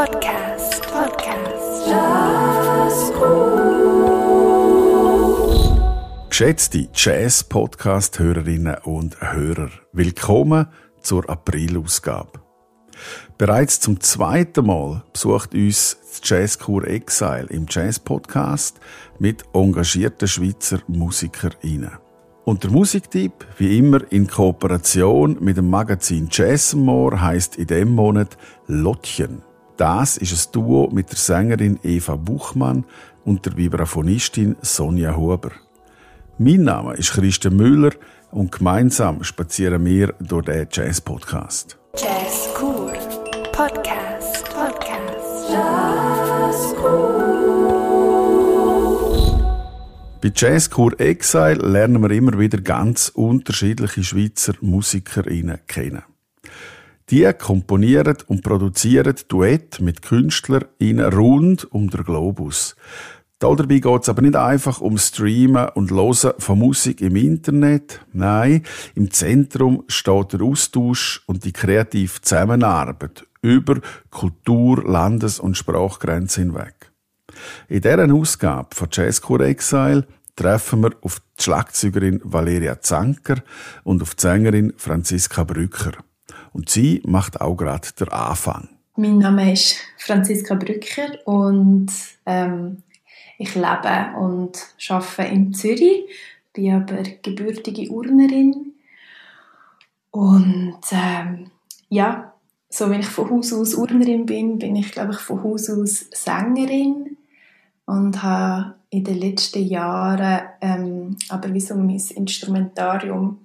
Podcast. Podcast. Geschätzte Jazz-Podcast-Hörerinnen und Hörer, willkommen zur April-Ausgabe. Bereits zum zweiten Mal besucht uns das Jazzkur Exile im Jazz-Podcast mit engagierten Schweizer MusikerInnen. Und der Musiktipp, wie immer in Kooperation mit dem Magazin Jazzmore, heißt in dem Monat Lottchen. Das ist ein Duo mit der Sängerin Eva Buchmann und der Vibraphonistin Sonja Huber. Mein Name ist Christian Müller und gemeinsam spazieren wir durch den Jazz-Podcast. Jazz Cool. Podcast. Podcast. Jazz Bei Jazzkur Exile lernen wir immer wieder ganz unterschiedliche Schweizer MusikerInnen kennen. Die komponieren und produzieren Duett mit KünstlerInnen rund um den Globus. Dabei geht es aber nicht einfach um Streamen und Hören von Musik im Internet. Nein, im Zentrum steht der Austausch und die kreative Zusammenarbeit über Kultur-, Landes- und Sprachgrenzen hinweg. In dieser Ausgabe von Jazzcore Exile treffen wir auf die Schlagzeugerin Valeria Zanker und auf die Sängerin Franziska Brücker. Und sie macht auch gerade den Anfang. Mein Name ist Franziska Brücker und ähm, ich lebe und arbeite in Zürich, bin aber gebürtige Urnerin. Und ähm, ja, so wenn ich von Haus aus Urnerin bin, bin ich glaube ich von Haus aus Sängerin und habe in den letzten Jahren ähm, aber wie so mein Instrumentarium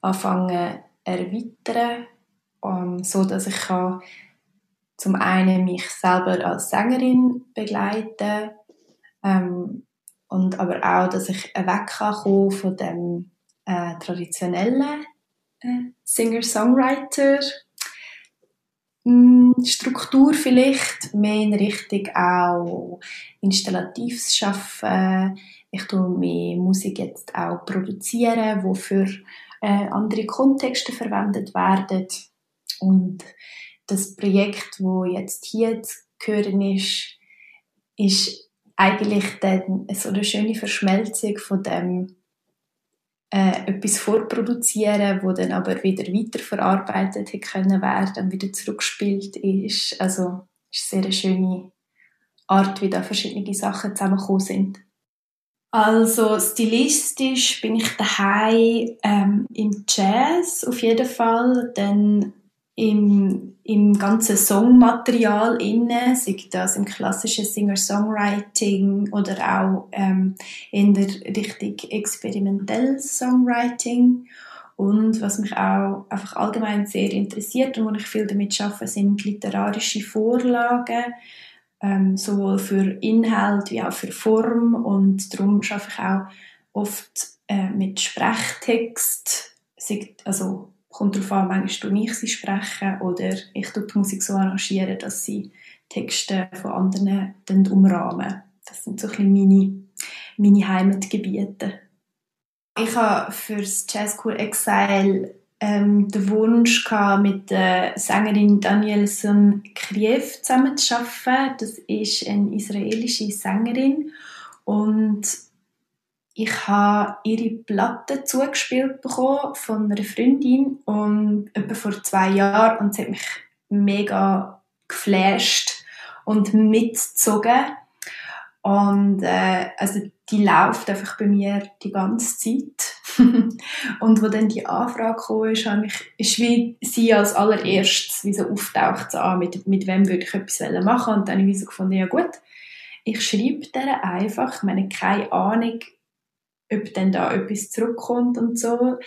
anfangen erweitern, ähm, so dass ich kann zum einen mich selber als Sängerin begleiten ähm, und aber auch, dass ich weg kann von dem äh, traditionellen äh, Singer-Songwriter Mm, Struktur vielleicht, mehr in Richtung auch installatives Schaffen. Ich tue mehr Musik jetzt auch produzieren, wo für äh, andere Kontexte verwendet werden. Und das Projekt, wo jetzt hier zu hören ist, ist eigentlich dann so eine schöne Verschmelzung von dem äh, etwas vorproduzieren, wo dann aber wieder weiterverarbeitet hätte können werden und wieder zurückgespielt ist. Also ist eine sehr schöne Art, wie da verschiedene Sachen zusammengekommen sind. Also stilistisch bin ich daheim ähm, im Jazz auf jeden Fall, dann im, im ganzen Songmaterial inne, sei das im klassischen Singer-Songwriting oder auch ähm, in der Richtung experimentelles Songwriting. Und was mich auch einfach allgemein sehr interessiert und wo ich viel damit arbeite, sind literarische Vorlagen, ähm, sowohl für Inhalt wie auch für Form. Und darum arbeite ich auch oft äh, mit Sprechtext, also kommt darauf an, manchmal tue ich sie sprechen oder ich tue die Musik so arrangieren, dass sie Texte von anderen umrahmen. Das sind so ein meine, meine Heimatgebiete. Ich habe für das Jazzcore Exile ähm, den Wunsch gehabt, mit der Sängerin Danielson Kriev zusammenzuarbeiten. Das ist eine israelische Sängerin und ich habe ihre Platte zugespielt bekommen von einer Freundin und etwa vor zwei Jahren und sie hat mich mega geflasht und mitgezogen. Und äh, also die läuft einfach bei mir die ganze Zeit. Und wo dann die Anfrage kam, ist, habe ich, ist wie sie als allererstes wie so auftaucht so, ah, mit, mit wem würde ich etwas machen? Und dann habe ich so gefunden, ja gut, ich schreibe der einfach, ich meine, keine Ahnung, ob dann da etwas zurückkommt und so,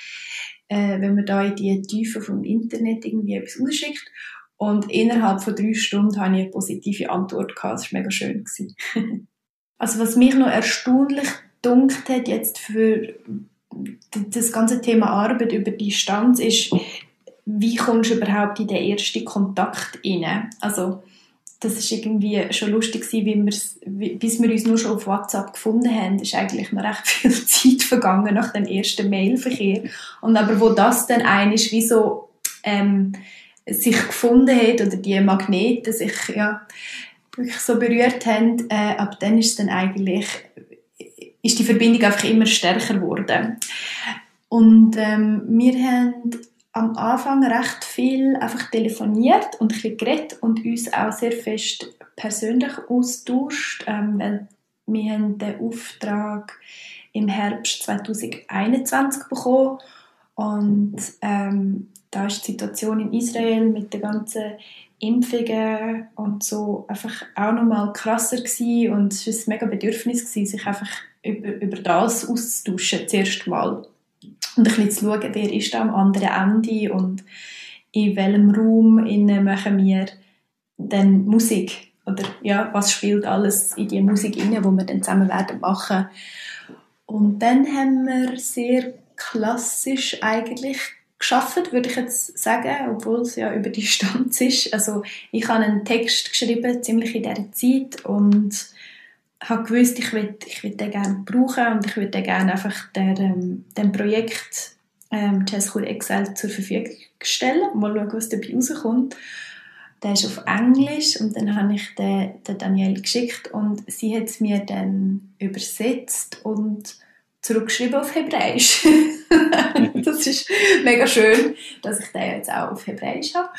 äh, wenn man da in die Tiefe vom Internet irgendwie etwas rausschickt. Und innerhalb von drei Stunden habe ich eine positive Antwort gehabt. Das war mega schön. also was mich noch erstaunlich dunkt hat jetzt für das ganze Thema Arbeit über Distanz ist, wie kommst du überhaupt in den ersten Kontakt rein? Also das ist irgendwie schon lustig gewesen, wie bis wir uns nur schon auf WhatsApp gefunden haben, ist eigentlich noch recht viel Zeit vergangen nach dem ersten Mailverkehr. Und aber wo das dann ein ist, wie so ähm, sich gefunden hat oder die Magnete sich ja, wirklich so berührt haben, äh, ab dann ist dann eigentlich ist die Verbindung einfach immer stärker geworden. Und ähm, wir haben am Anfang recht viel einfach telefoniert und ein bisschen geredet und uns auch sehr fest persönlich austauscht, ähm, weil wir haben den Auftrag im Herbst 2021 bekommen und ähm, da ist die Situation in Israel mit den ganzen Impfungen und so einfach auch nochmal krasser gewesen und es war ein mega Bedürfnis gewesen, sich einfach über, über das auszutauschen, zuerst mal. Und ein bisschen zu schauen, wer ist da am anderen Ende und in welchem Raum machen wir dann Musik oder ja, was spielt alles in die Musik rein, wo wir dann zusammen werden machen. Und dann haben wir sehr klassisch eigentlich geschafft, würde ich jetzt sagen, obwohl es ja über die Distanz ist. Also ich habe einen Text geschrieben, ziemlich in dieser Zeit und habe gewusst, ich will, ich will den gerne brauchen und ich würde den gerne einfach der, ähm, dem Projekt ähm, Jazzcore Excel zur Verfügung stellen. Mal schauen, was dabei rauskommt. Der ist auf Englisch und dann habe ich den, den Danielle geschickt und sie hat es mir dann übersetzt und zurückgeschrieben auf Hebräisch. das ist mega schön, dass ich den jetzt auch auf Hebräisch habe.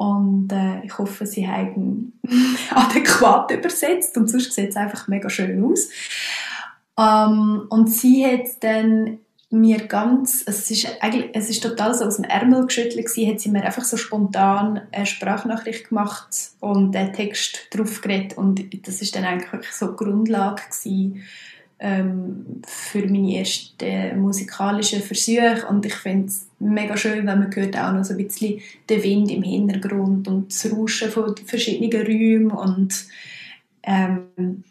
Und äh, ich hoffe, sie haben adäquat übersetzt und sonst sieht es einfach mega schön aus. Ähm, und sie hat dann mir ganz, es ist eigentlich, es ist total so aus dem Ärmel geschüttelt gewesen, hat sie mir einfach so spontan eine Sprachnachricht gemacht und den Text drauf geredet und das ist dann eigentlich wirklich so die Grundlage gewesen, ähm, für meine ersten musikalischen Versuche. Und ich finde es mega schön, wenn man hört auch noch so ein bisschen den Wind im Hintergrund und das Rauschen von verschiedenen Räumen. Und ähm,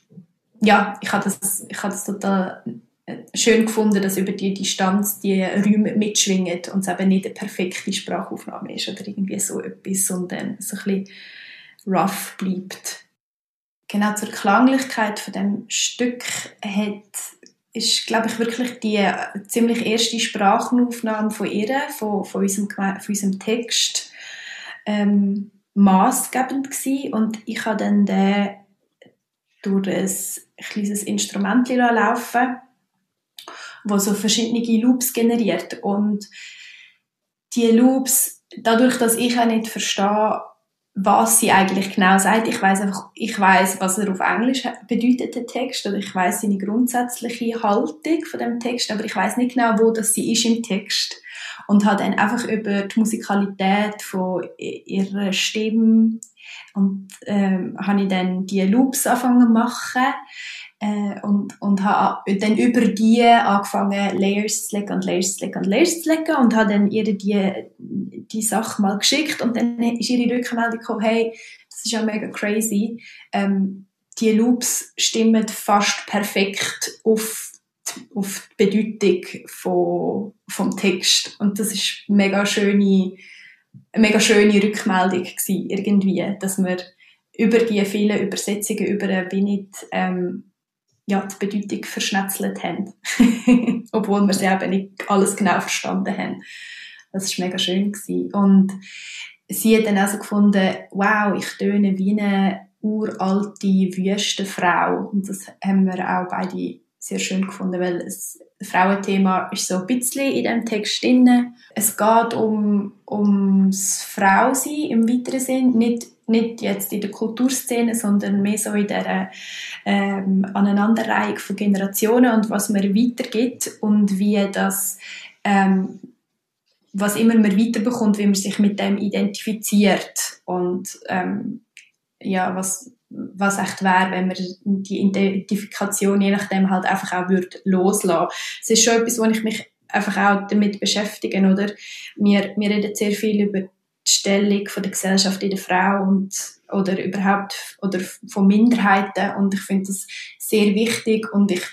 ja, ich habe das, ich das total schön gefunden, dass über die Distanz die Räume mitschwingen und es eben nicht eine perfekte Sprachaufnahme ist oder irgendwie so etwas, sondern so ein bisschen rough bleibt genau zur Klanglichkeit von dem Stück hat, ist, glaube ich, wirklich die äh, ziemlich erste Sprachenaufnahme von ihr, von, von, unserem, von unserem Text, ähm, maßgebend gewesen. Und ich habe dann den durch ein kleines Instrument laufen wo so verschiedene Loops generiert. Und die Loops, dadurch, dass ich auch nicht verstehe, was sie eigentlich genau sagt. Ich weiß einfach, ich weiß, was er auf Englisch bedeutet, der Text, oder ich weiß seine grundsätzliche Haltung von dem Text, aber ich weiß nicht genau, wo das sie ist im Text. Und habe dann einfach über die Musikalität von ihrer Stimme und ähm, habe ich dann die Loops angefangen machen äh, und, und habe dann über die angefangen, Layers zu legen und Layers zu legen und Layers zu legen und habe dann ihr die, die Sache mal geschickt und dann ist ihre Rückmeldung gekommen, hey, das ist ja mega crazy, ähm, die Loops stimmen fast perfekt auf auf die Bedeutung von, vom Text. Und das ist mega schöne mega schöne Rückmeldung gewesen, irgendwie, dass wir über die vielen Übersetzungen über wie nicht ähm, ja, die Bedeutung verschnetzelt haben. Obwohl wir sie eben nicht alles genau verstanden haben. Das war mega schön. Gewesen. Und sie hat dann also gefunden, wow, ich töne wie eine uralte Wüstenfrau. Und das haben wir auch beide sehr schön gefunden, weil das Frauenthema ist so ein bisschen in dem Text drin. Es geht um, ums Frausein im weiteren Sinn, nicht nicht jetzt in der Kulturszene, sondern mehr so in der ähm, Aneinanderreihung von Generationen und was man weitergibt und wie das, ähm, was immer man weiterbekommt, wie man sich mit dem identifiziert und ähm, ja, was, was echt wäre, wenn man die Identifikation je nachdem halt einfach auch würde loslassen. Es ist schon etwas, wo ich mich einfach auch damit beschäftige, oder? Wir, wir reden sehr viel über Stellung von der Gesellschaft in der Frau und oder überhaupt oder von Minderheiten und ich finde das sehr wichtig und ich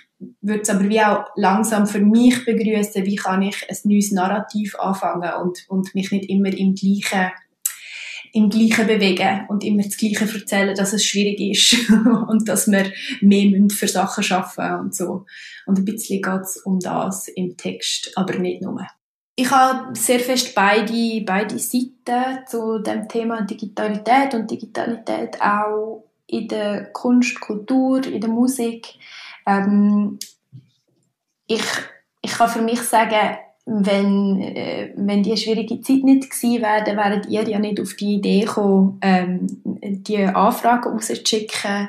würde es aber wie auch langsam für mich begrüßen, wie kann ich ein neues Narrativ anfangen und, und mich nicht immer im gleichen im Gleichen bewegen und immer das Gleiche erzählen, dass es schwierig ist und dass wir mehr für Sachen schaffen und so. Und ein bisschen geht es um das im Text, aber nicht nur. Ich habe sehr fest beide, beide Seiten zu dem Thema Digitalität und Digitalität auch in der Kunst, Kultur, in der Musik. Ähm, ich, ich kann für mich sagen, wenn, äh, wenn die schwierige Zeit nicht gewesen wäre, dann wären ihr ja nicht auf die Idee gekommen, ähm, die Anfragen rauszuschicken,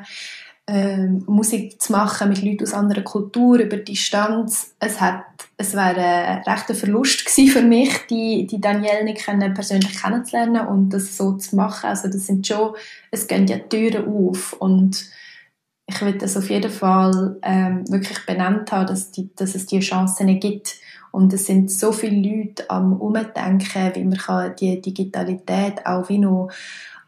ähm, Musik zu machen mit Leuten aus anderer Kultur über Distanz. Es hat, es wäre ein rechter Verlust gewesen für mich, die, die Danielle nicht persönlich kennenzulernen und das so zu machen. Also das sind schon, es gehen ja Türen auf und ich will das auf jeden Fall ähm, wirklich benannt haben, dass, die, dass es diese Chancen gibt. Und es sind so viele Leute am Umdenken, wie man kann die Digitalität auch wie noch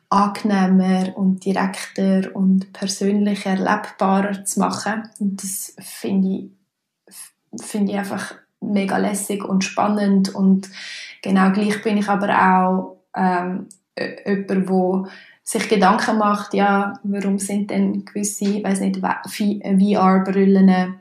angenehmer und direkter und persönlicher erlebbarer zu machen. Und das finde ich, finde ich einfach mega lässig und spannend und genau gleich bin ich aber auch ähm, jemand, wo sich Gedanken macht, ja, warum sind denn gewisse, weiß nicht, VR-Brillen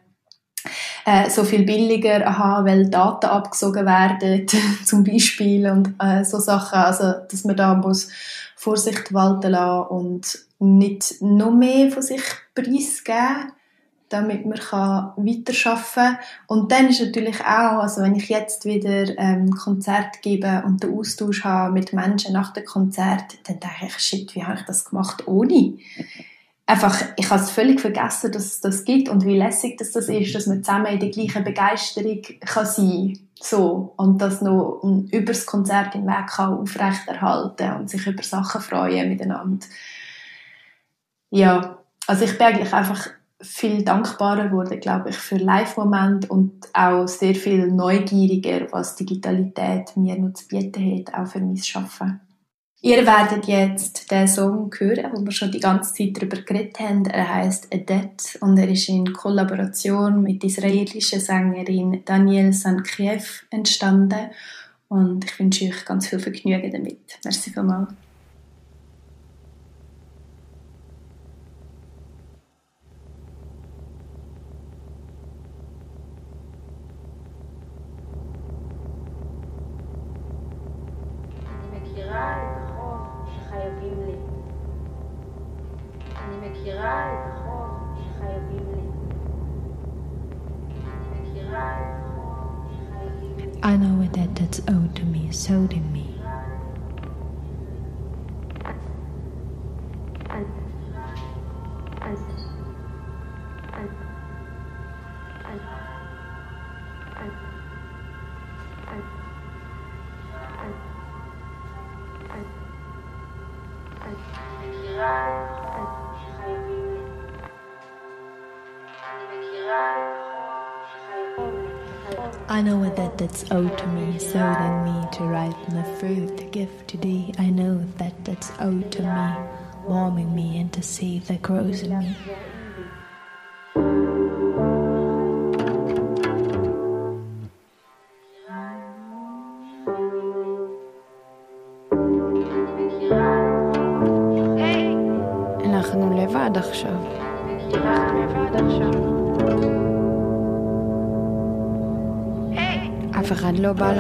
äh, so viel billiger, aha, weil Daten abgesogen werden, zum Beispiel und äh, so Sachen, also dass man da muss Vorsicht walten lassen und nicht noch mehr von sich preisgeben, damit man kann weiterarbeiten kann. Und dann ist natürlich auch, also wenn ich jetzt wieder ähm, Konzert gebe und den Austausch habe mit Menschen nach dem Konzert, dann denke ich, shit, wie habe ich das gemacht ohne? Einfach, ich habe es völlig vergessen, dass es das gibt und wie lässig das, das ist, dass man zusammen in der gleichen Begeisterung kann sein kann so, und das noch über das Konzert hinweg kann aufrechterhalten und sich über Sachen freuen miteinander. Ja, also ich bin eigentlich einfach viel dankbarer geworden, glaube ich, für Live-Momente und auch sehr viel neugieriger, was Digitalität mir noch zu bieten hat, auch für mein Arbeiten. Ihr werdet jetzt den Song hören, wo wir schon die ganze Zeit darüber geredet haben. Er heißt Adet und er ist in Kollaboration mit der israelischen Sängerin Daniel Sankiev entstanden. Und ich wünsche euch ganz viel Vergnügen damit. Merci vielmals. That's owed to me, so to me. I know that that's owed to me, so then me to ripen the fruit, the gift to thee. I know that that's owed to me, warming me and the seed that grows in me.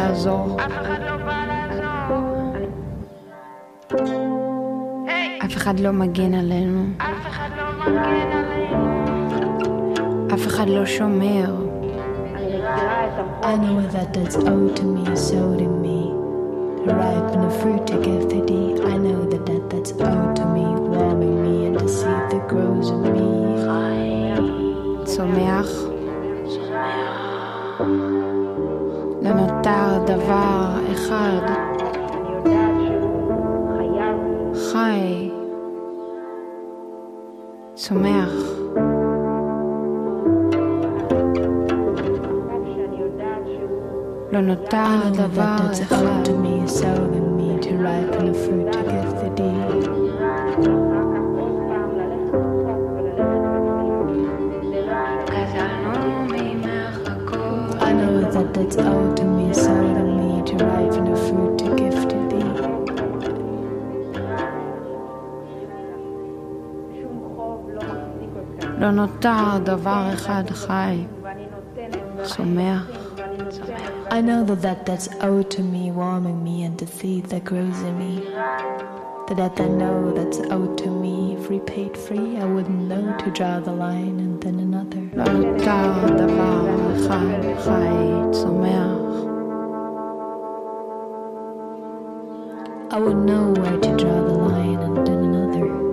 אחד לא בא לעזור. אף אחד לא מגן עלינו. אף אחד לא שומר. I know that that's owed to me, so to me. To ripen the fruit to give to thee. I know that, that that's owed to me, warming me and the seed that grows in me. צומח. לא נותר דבר אחד. חי, צומח. לא נותר דבר אחד. לא נותר דבר אחד חי, צומח, צומח. I know that, that that's owed to me, warming me, and the seed that grows in me. The that I know that's owed to me, if repaid free, I wouldn't know to draw the line and then another. I would know where to draw the line and then another.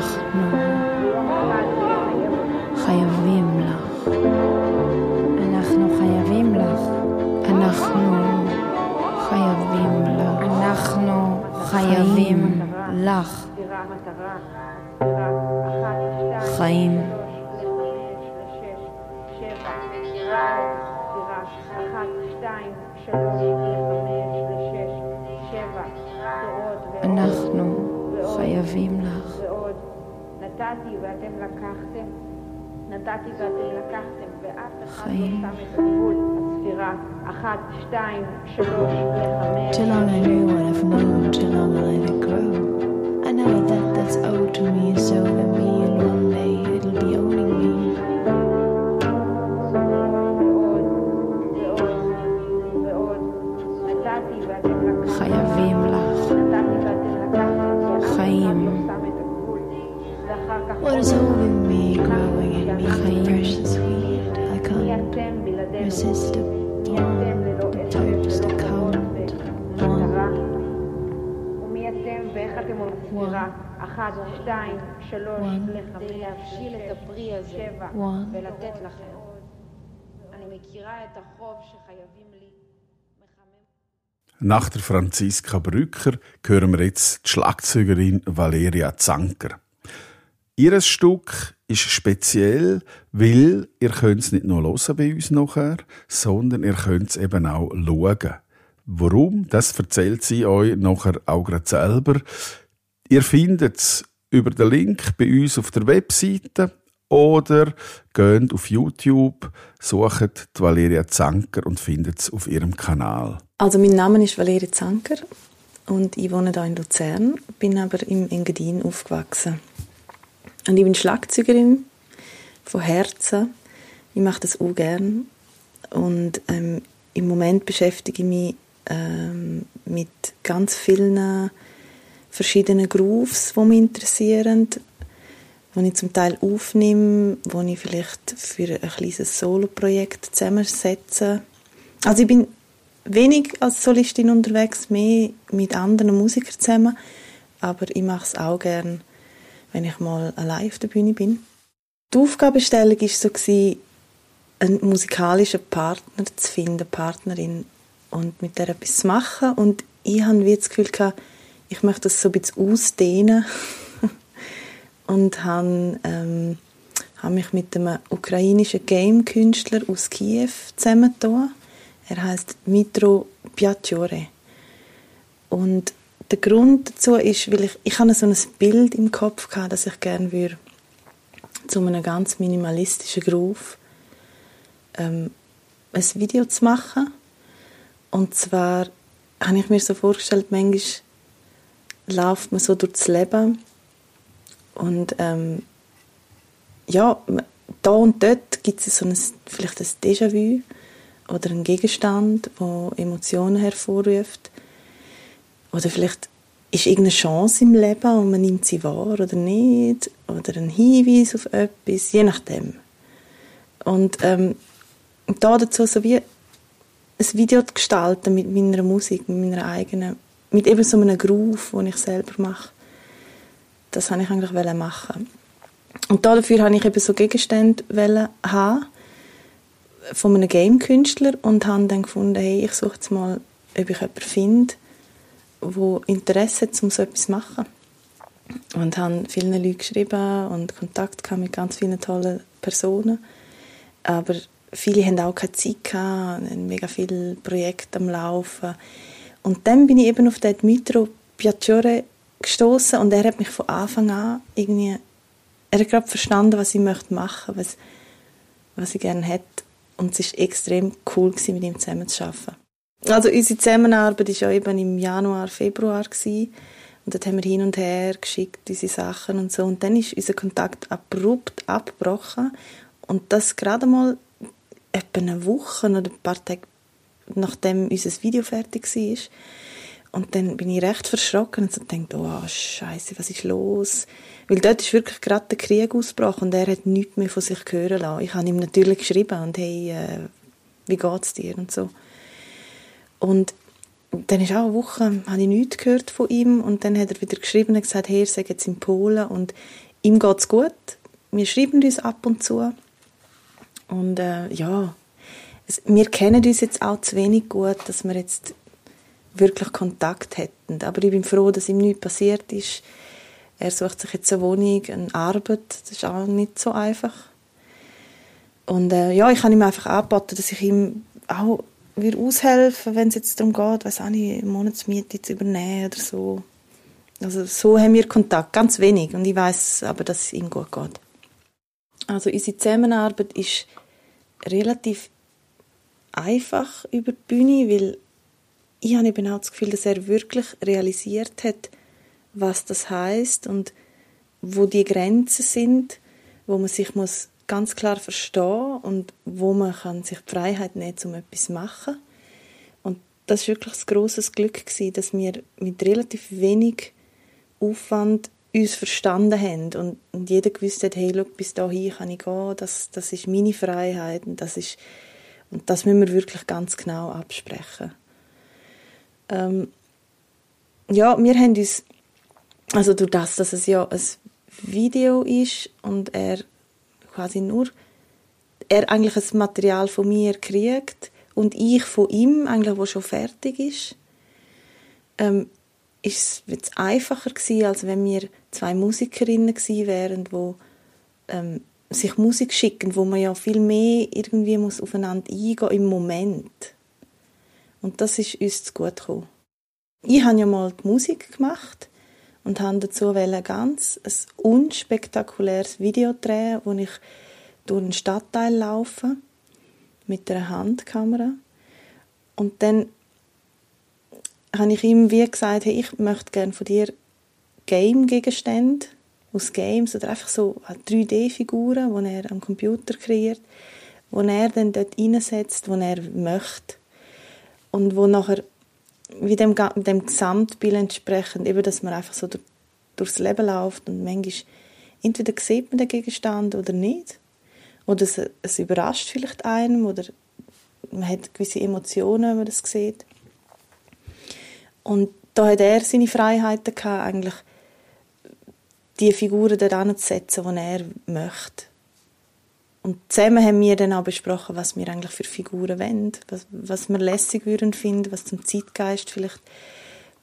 אנחנו חייבים לך. אנחנו חייבים לך. אנחנו חייבים לך. אנחנו חייבים לך. חיים. נתתי ואתם לקחתם, נתתי ואתם לקחתם, ואף אחד לא חיים. שם את הגבול. הספירה, אחת, שתיים, שלוש, לחמש. Too long I knew what I've known, too long I let it grow. I know that that's owed to me, so that me, and ואחר כך What is holding me, growing in me, חיים. fresh and sweet? I מי can't אתם בלעדינו? resist the מי אתם ללא the עצם purpose, ולא the כבוד count. ומטרה? One, ומי אתם ואיך אתם עושים ספירה? אחת, שתיים, שלוש, One. לחמש, כדי להבשיל את הפרי הזה שבע. one. ולתת לכם. אני מכירה את החוב שחייבים לי. מחמם Nach der Franziska Brücker hören wir jetzt die Schlagzeugerin Valeria Zanker. Ihres Stück ist speziell, weil ihr könnt es nicht nur hören bei uns nachher, sondern ihr könnt es eben auch schauen. Warum? Das erzählt sie euch nachher auch gerade selber. Ihr findet es über den Link bei uns auf der Webseite oder geht auf YouTube, sucht die Valeria Zanker und findet es auf ihrem Kanal. Also mein Name ist Valeria Zanker und ich wohne hier in Luzern, bin aber im Engadin aufgewachsen. Und ich bin Schlagzeugerin von Herzen. Ich mache das auch gern. Und ähm, im Moment beschäftige ich mich ähm, mit ganz vielen verschiedenen Grooves, die mich interessieren, die ich zum Teil aufnehme, die ich vielleicht für ein kleines Soloprojekt zusammensetze. Also ich bin wenig als Solistin unterwegs, mehr mit anderen Musikern zusammen, aber ich mache es auch gern, wenn ich mal allein auf der Bühne bin. Die Aufgabenstellung war so, einen musikalischen Partner zu finden, Partnerin, und mit der etwas zu machen. Und ich hatte das Gefühl, ich möchte das so ein bisschen ausdehnen und habe, ähm, habe mich mit einem ukrainischen Game-Künstler aus Kiew zusammengetan. Er heißt Mitro Piacciore. Und der Grund dazu ist, weil ich, ich hatte so ein Bild im Kopf gehabt, dass ich gerne würde zu einem ganz minimalistischen Groove ähm, ein Video zu machen. Und zwar habe ich mir so vorgestellt, manchmal läuft man so durchs Leben und ähm, ja, da und dort gibt es so ein, vielleicht ein Déjà-vu oder einen Gegenstand, der Emotionen hervorruft. Oder vielleicht ist irgendeine Chance im Leben und man nimmt sie wahr oder nicht. Oder ein Hinweis auf etwas, je nachdem. Und ähm, da dazu so wie ein Video zu gestalten mit meiner Musik, mit meiner eigenen, mit eben so einem Groove, den ich selber mache. Das wollte ich eigentlich machen. Und dafür habe ich eben so Gegenstände haben von einem Game-Künstler und habe dann gefunden, hey, ich suche jetzt mal, ob ich jemanden finde, der Interesse hat, um so etwas zu machen. und habe vielen Leuten geschrieben und Kontakt gehabt mit ganz vielen tollen Personen. Aber viele haben auch keine Zeit gehabt, haben mega viele Projekte am Laufen. Und dann bin ich eben auf den Dmitro Piacciore gestoßen und er hat mich von Anfang an irgendwie, er hat gerade verstanden, was ich möchte machen, was, was ich gerne hätte. Und es war extrem cool, gewesen, mit ihm zusammen zu arbeiten. Also unsere Zusammenarbeit war ja eben im Januar, Februar. Gewesen. Und dort haben wir hin und her geschickt, diese Sachen und so. Und dann ist unser Kontakt abrupt abgebrochen. Und das gerade mal etwa eine Woche oder ein paar Tage nachdem unser Video fertig war. Und dann bin ich recht verschrocken und dachte, oh Scheiße, was ist los? Weil dort ist wirklich gerade der Krieg ausgebrochen und er hat nichts mehr von sich hören lassen. Ich habe ihm natürlich geschrieben und hey, äh, wie geht's dir und so. Und dann ist auch eine Woche, habe ich nichts gehört von ihm und dann hat er wieder geschrieben und gesagt, hey, er sei jetzt in Polen und ihm geht's gut. Wir schreiben uns ab und zu und äh, ja, es, wir kennen uns jetzt auch zu wenig gut, dass wir jetzt wirklich Kontakt hätten. Aber ich bin froh, dass ihm nichts passiert ist. Er sucht sich jetzt eine Wohnung, eine Arbeit. Das ist auch nicht so einfach. Und äh, ja, ich habe ihm einfach angeboten, dass ich ihm auch wir aushelfen, wenn es jetzt darum geht, weiß auch nicht, Monatsmiete zu übernehmen oder so. Also so haben wir Kontakt, ganz wenig. Und ich weiß aber, dass es ihm gut geht. Also unsere Zusammenarbeit ist relativ einfach über die Bühne, weil ich habe eben auch das Gefühl, dass er wirklich realisiert hat, was das heißt und wo die Grenzen sind, wo man sich muss ganz klar verstehen und wo man kann sich die Freiheit nehmen, um etwas zu machen. Und das ist wirklich ein grosses Glück gewesen, dass wir mit relativ wenig Aufwand uns verstanden haben und, und jeder gewusst hat, hey, schau, bis dahin kann ich gehen, das, das ist meine Freiheit und das ist und das müssen wir wirklich ganz genau absprechen. Ähm, ja, wir haben uns, also durch das, dass es ja ein Video ist und er quasi nur, er eigentlich ein Material von mir kriegt und ich von ihm, eigentlich, wo schon fertig ist, ähm, ist es einfacher gewesen, als wenn wir zwei Musikerinnen gewesen wären, wo ähm, sich Musik schicken, wo man ja viel mehr irgendwie muss aufeinander eingehen im Moment. Und das ist uns zu gut gekommen. Ich habe ja mal die Musik gemacht und habe dazu ganz ein unspektakuläres Video drehen, wo ich durch einen Stadtteil laufe mit einer Handkamera. Und dann habe ich ihm wie gesagt, hey, ich möchte gerne von dir Game-Gegenstände aus Games oder einfach so 3D-Figuren, die er am Computer kreiert, wo er dann dort einsetzt, wo er möchte und wo nachher wie dem, dem Gesamtbild entsprechend, eben, dass man einfach so durch, durchs Leben läuft und manchmal entweder sieht man den Gegenstand oder nicht oder es, es überrascht vielleicht einem oder man hat gewisse Emotionen, wenn man das sieht. Und da hat er seine Freiheiten gehabt, eigentlich die Figuren dort anzusetzen, die er möchte. Und zusammen haben wir dann auch besprochen, was wir eigentlich für Figuren wollen, was, was wir lässig würden finden, was zum Zeitgeist vielleicht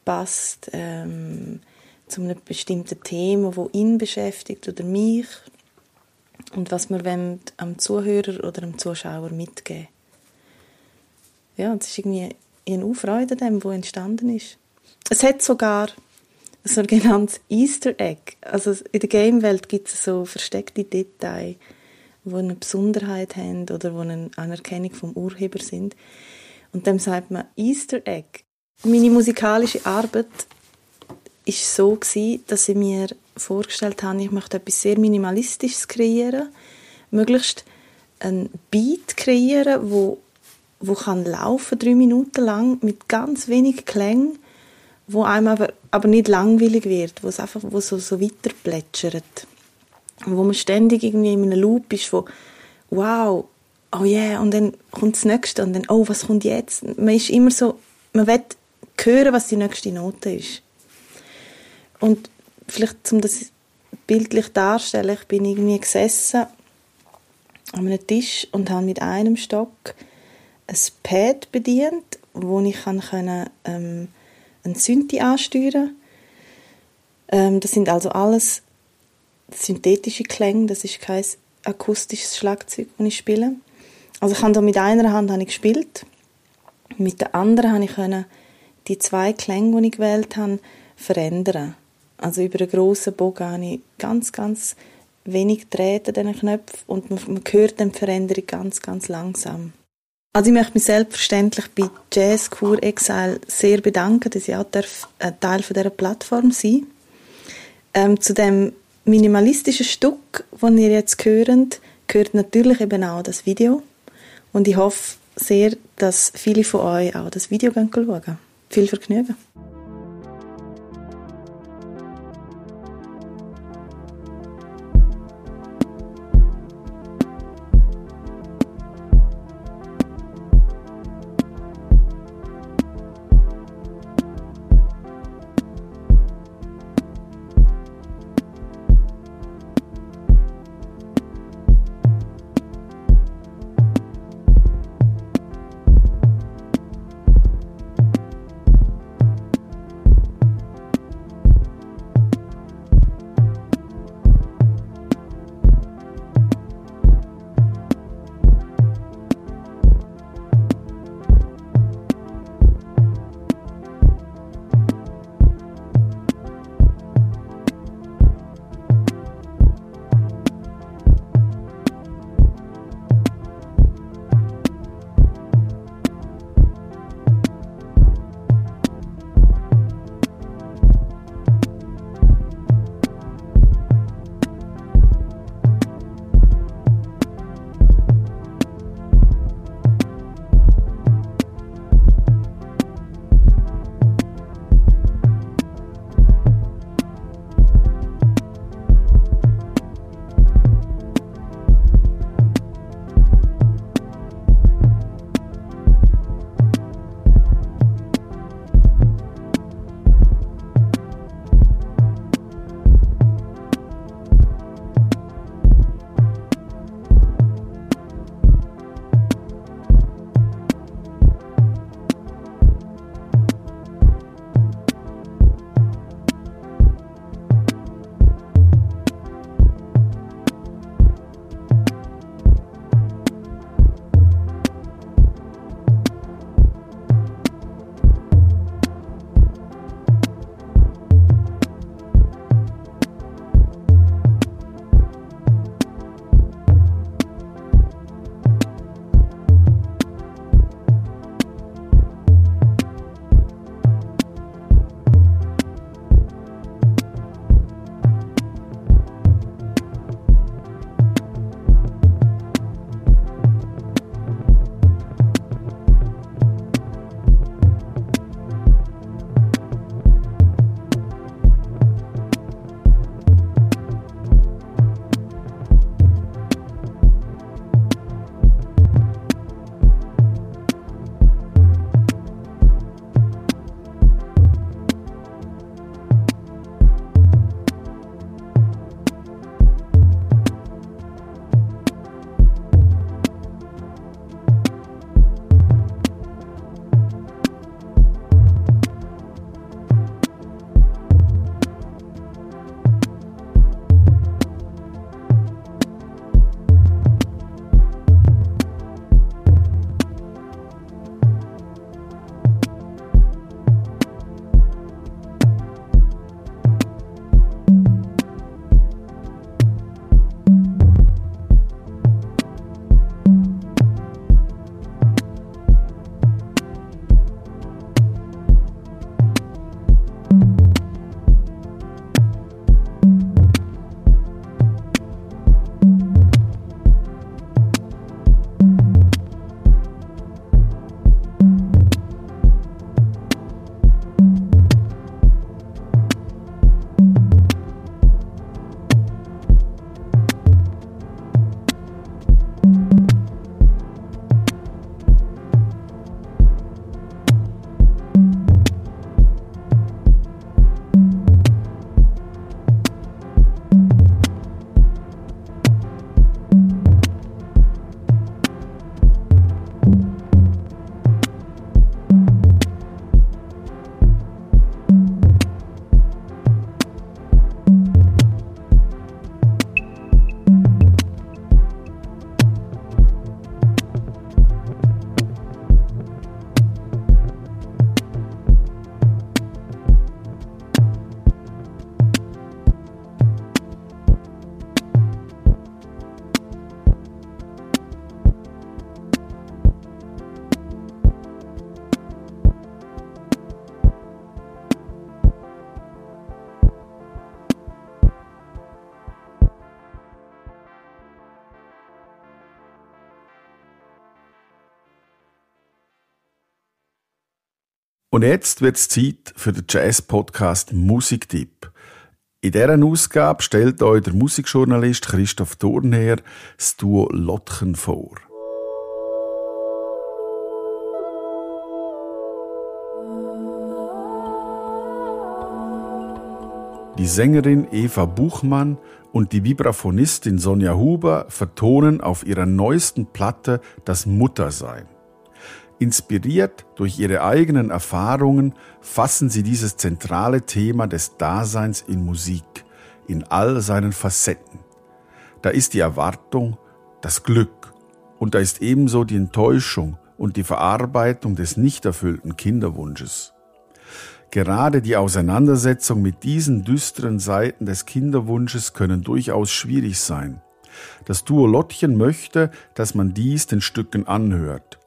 passt, ähm, zu einem bestimmten Thema, wo ihn beschäftigt oder mich und was wir wollen am Zuhörer oder am Zuschauer mitgeben. Ja, das ist irgendwie eine Aufreude dem, wo entstanden ist. Es hat sogar ein sogenanntes Easter Egg. Also in der Game-Welt gibt es so versteckte Details, die eine Besonderheit haben oder die eine Anerkennung vom Urheber sind. Und dem sagt man Easter Egg. Meine musikalische Arbeit ist so gewesen, dass ich mir vorgestellt habe, ich möchte etwas sehr minimalistisches kreieren, möglichst ein Beat kreieren, wo wo kann laufen drei Minuten lang mit ganz wenig Klängen wo einem aber, aber nicht langweilig wird, wo es einfach wo so, so weiter plätschert. Wo man ständig irgendwie in einem Loop ist von wow, oh yeah, und dann kommt das Nächste und dann, oh, was kommt jetzt? Man ist immer so, man will hören, was die nächste Note ist. Und vielleicht, um das bildlich darzustellen, ich bin irgendwie gesessen an einem Tisch und habe mit einem Stock ein Pad bedient, wo ich kann können, ähm, ein Synthi ansteuern Ähm, das sind also alles synthetische Klänge, das ist kein akustisches Schlagzeug, das ich spiele. Also ich habe da mit einer Hand habe ich gespielt, mit der anderen habe ich können die zwei Klänge, die ich gewählt habe, verändern. Also über einen grossen Bogen habe ich ganz, ganz wenig Drähte diesen Knöpfen und man, man hört die Veränderung ganz, ganz langsam. Also ich möchte mich selbstverständlich bei Jazz Kur Exile sehr bedanken, dass ich auch ein Teil von dieser Plattform sein ähm, Zu dem minimalistischen Stück, das ihr jetzt hört, gehört natürlich eben auch das Video. Und ich hoffe sehr, dass viele von euch auch das Video schauen. Viel Vergnügen! Und jetzt wird's Zeit für den Jazz-Podcast Musiktipp. In dieser Ausgabe stellt euch der Musikjournalist Christoph Thurnherr das Duo Lottchen vor. Die Sängerin Eva Buchmann und die Vibraphonistin Sonja Huber vertonen auf ihrer neuesten Platte das Muttersein. Inspiriert durch ihre eigenen Erfahrungen fassen sie dieses zentrale Thema des Daseins in Musik, in all seinen Facetten. Da ist die Erwartung, das Glück und da ist ebenso die Enttäuschung und die Verarbeitung des nicht erfüllten Kinderwunsches. Gerade die Auseinandersetzung mit diesen düsteren Seiten des Kinderwunsches können durchaus schwierig sein. Das Duo Lottchen möchte, dass man dies den Stücken anhört.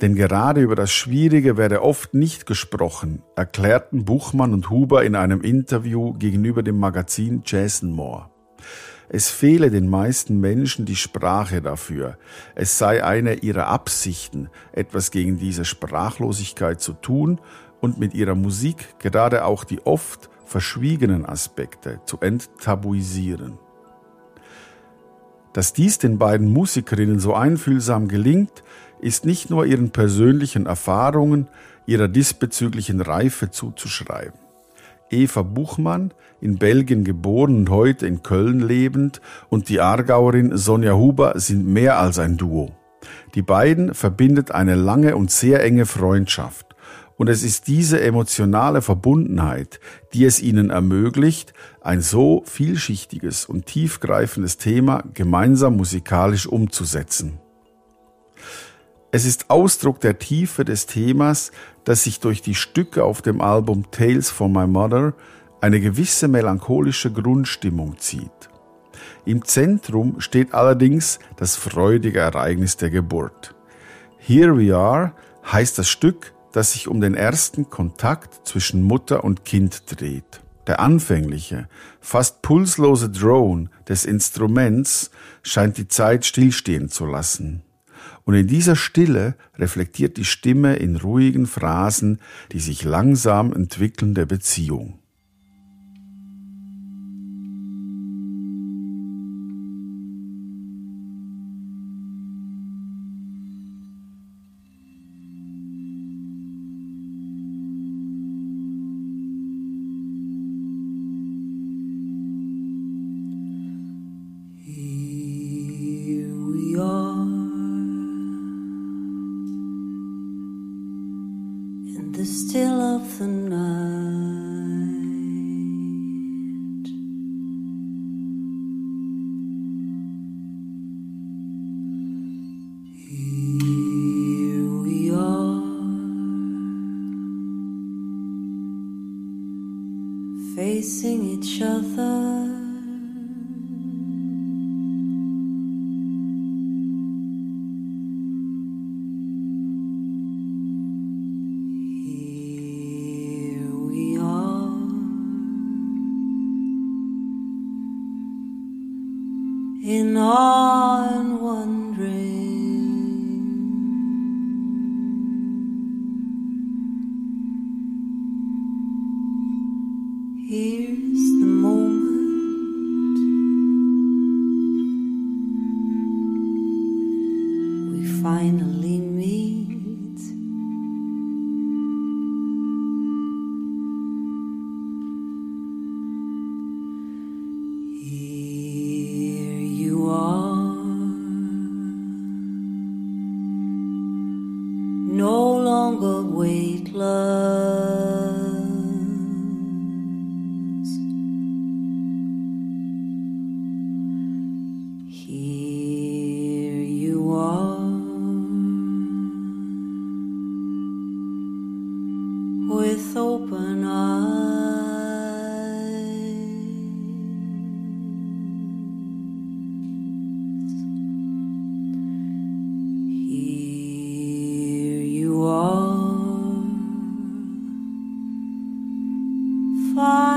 Denn gerade über das Schwierige werde oft nicht gesprochen, erklärten Buchmann und Huber in einem Interview gegenüber dem Magazin Jason Moore. Es fehle den meisten Menschen die Sprache dafür. Es sei eine ihrer Absichten, etwas gegen diese Sprachlosigkeit zu tun und mit ihrer Musik gerade auch die oft verschwiegenen Aspekte zu enttabuisieren. Dass dies den beiden Musikerinnen so einfühlsam gelingt, ist nicht nur ihren persönlichen Erfahrungen, ihrer diesbezüglichen Reife zuzuschreiben. Eva Buchmann, in Belgien geboren und heute in Köln lebend, und die Aargauerin Sonja Huber sind mehr als ein Duo. Die beiden verbindet eine lange und sehr enge Freundschaft. Und es ist diese emotionale Verbundenheit, die es ihnen ermöglicht, ein so vielschichtiges und tiefgreifendes Thema gemeinsam musikalisch umzusetzen. Es ist Ausdruck der Tiefe des Themas, dass sich durch die Stücke auf dem Album Tales for My Mother eine gewisse melancholische Grundstimmung zieht. Im Zentrum steht allerdings das freudige Ereignis der Geburt. Here We Are heißt das Stück das sich um den ersten Kontakt zwischen Mutter und Kind dreht. Der anfängliche, fast pulslose Drone des Instruments scheint die Zeit stillstehen zu lassen. Und in dieser Stille reflektiert die Stimme in ruhigen Phrasen die sich langsam entwickelnde Beziehung. In awe and wondering. far.